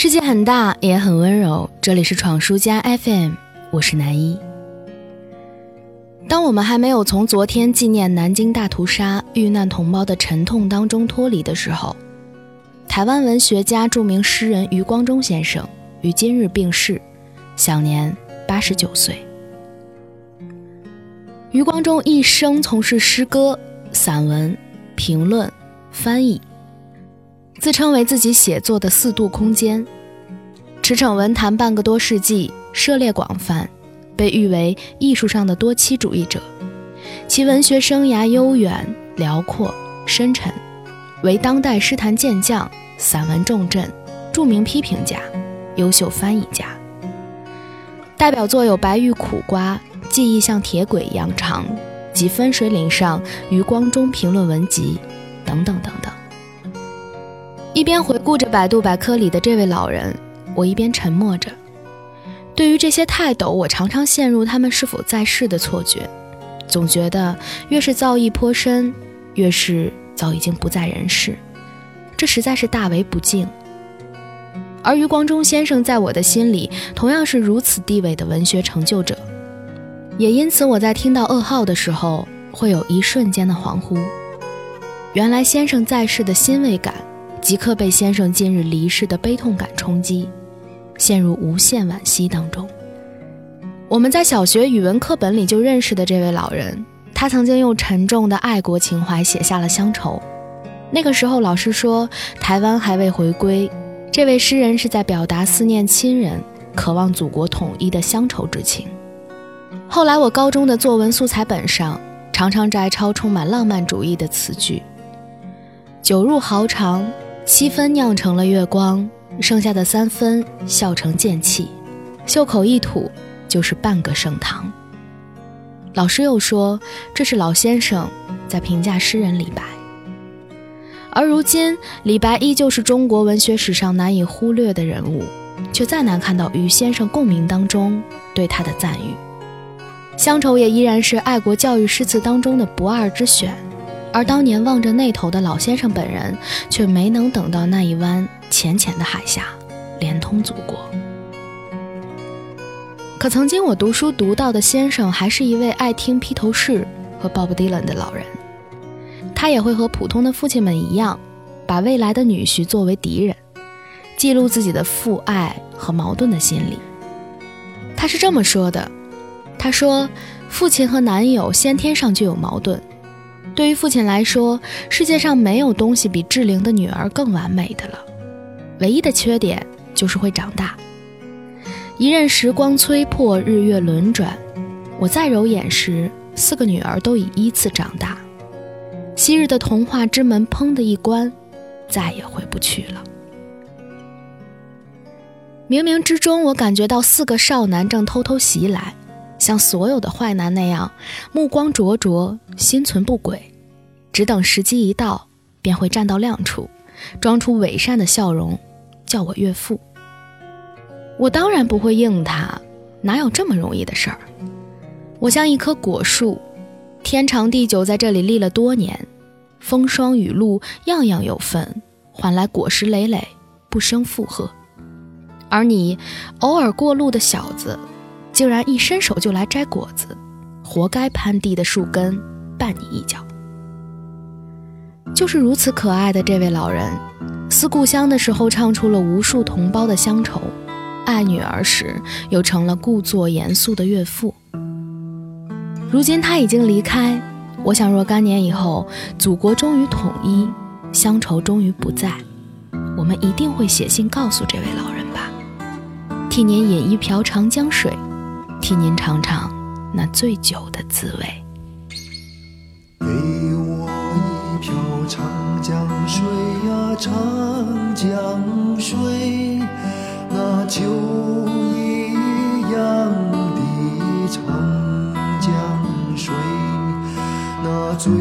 世界很大，也很温柔。这里是闯书家 FM，我是南一。当我们还没有从昨天纪念南京大屠杀遇难同胞的沉痛当中脱离的时候，台湾文学家、著名诗人余光中先生于今日病逝，享年八十九岁。余光中一生从事诗歌、散文、评论、翻译。自称为自己写作的四度空间，驰骋文坛半个多世纪，涉猎广泛，被誉为艺术上的多栖主义者。其文学生涯悠远辽阔深沉，为当代诗坛健将、散文重镇、著名批评家、优秀翻译家。代表作有《白玉苦瓜》《记忆像铁轨一样长》及《分水岭上余光中评论文集》等等等等。一边回顾着百度百科里的这位老人，我一边沉默着。对于这些泰斗，我常常陷入他们是否在世的错觉，总觉得越是造诣颇深，越是早已经不在人世，这实在是大为不敬。而余光中先生在我的心里同样是如此地位的文学成就者，也因此我在听到噩耗的时候，会有一瞬间的恍惚，原来先生在世的欣慰感。即刻被先生近日离世的悲痛感冲击，陷入无限惋惜当中。我们在小学语文课本里就认识的这位老人，他曾经用沉重的爱国情怀写下了《乡愁》。那个时候，老师说台湾还未回归，这位诗人是在表达思念亲人、渴望祖国统一的乡愁之情。后来，我高中的作文素材本上常常摘抄充满浪漫主义的词句：“酒入豪肠。”七分酿成了月光，剩下的三分笑成剑气，袖口一吐就是半个盛唐。老师又说，这是老先生在评价诗人李白。而如今，李白依旧是中国文学史上难以忽略的人物，却再难看到与先生共鸣当中对他的赞誉。乡愁也依然是爱国教育诗词当中的不二之选。而当年望着那头的老先生本人，却没能等到那一湾浅浅的海峡，连通祖国。可曾经我读书读到的先生，还是一位爱听披头士和鲍勃迪伦的老人。他也会和普通的父亲们一样，把未来的女婿作为敌人，记录自己的父爱和矛盾的心理。他是这么说的：“他说，父亲和男友先天上就有矛盾。”对于父亲来说，世界上没有东西比志玲的女儿更完美的了，唯一的缺点就是会长大。一任时光催破，日月轮转，我再揉眼时，四个女儿都已依次长大。昔日的童话之门砰的一关，再也回不去了。冥冥之中，我感觉到四个少男正偷偷袭来。像所有的坏男那样，目光灼灼，心存不轨，只等时机一到，便会站到亮处，装出伪善的笑容，叫我岳父。我当然不会应他，哪有这么容易的事儿？我像一棵果树，天长地久在这里立了多年，风霜雨露样样有份，换来果实累累，不生负荷。而你，偶尔过路的小子。竟然一伸手就来摘果子，活该攀地的树根绊你一脚。就是如此可爱的这位老人，思故乡的时候唱出了无数同胞的乡愁，爱女儿时又成了故作严肃的岳父。如今他已经离开，我想若干年以后，祖国终于统一，乡愁终于不在，我们一定会写信告诉这位老人吧，替您饮一瓢长江水。替您尝尝那醉酒的滋味。给我一瓢长江水呀，长江水，那酒一样的长江水，那醉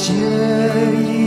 借一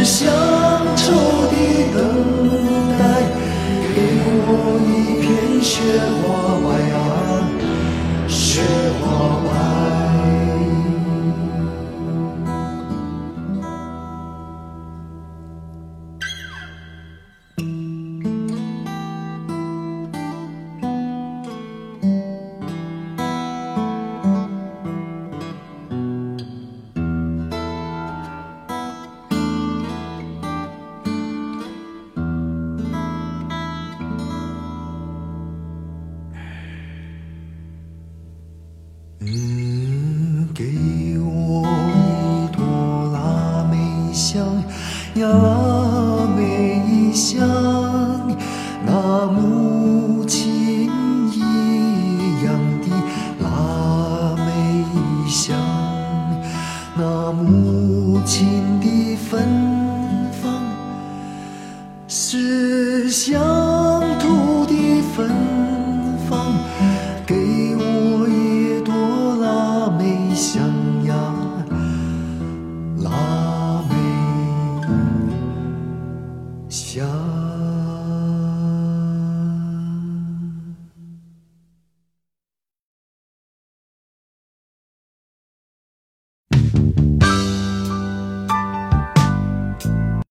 只想给我一朵腊梅香呀腊梅香那母亲一样的腊梅香那母